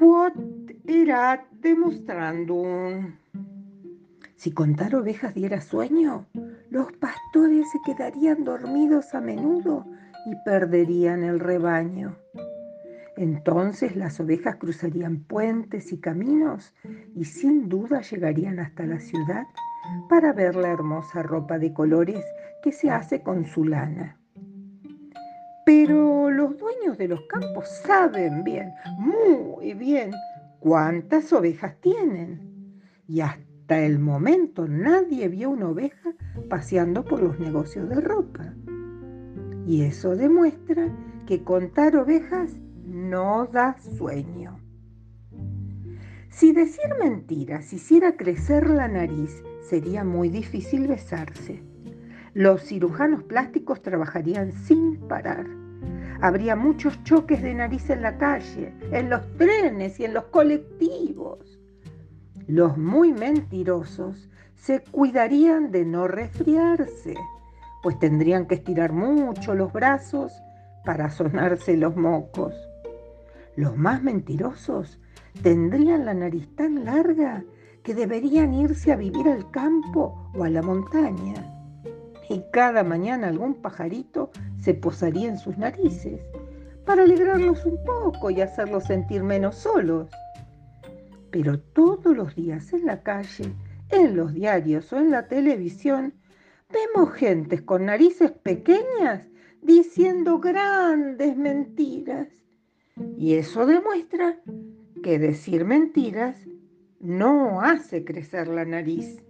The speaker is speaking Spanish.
ad demonstrandum. Si contar ovejas diera sueño, los pastores se quedarían dormidos a menudo y perderían el rebaño. Entonces las ovejas cruzarían puentes y caminos y sin duda llegarían hasta la ciudad para ver la hermosa ropa de colores que se hace con su lana. Pero los de los campos saben bien, muy bien, cuántas ovejas tienen. Y hasta el momento nadie vio una oveja paseando por los negocios de ropa. Y eso demuestra que contar ovejas no da sueño. Si decir mentiras hiciera crecer la nariz, sería muy difícil besarse. Los cirujanos plásticos trabajarían sin parar. Habría muchos choques de nariz en la calle, en los trenes y en los colectivos. Los muy mentirosos se cuidarían de no resfriarse, pues tendrían que estirar mucho los brazos para sonarse los mocos. Los más mentirosos tendrían la nariz tan larga que deberían irse a vivir al campo o a la montaña y cada mañana algún pajarito se posaría en sus narices para alegrarlos un poco y hacerlos sentir menos solos. Pero todos los días en la calle, en los diarios o en la televisión, vemos gentes con narices pequeñas diciendo grandes mentiras. Y eso demuestra que decir mentiras no hace crecer la nariz.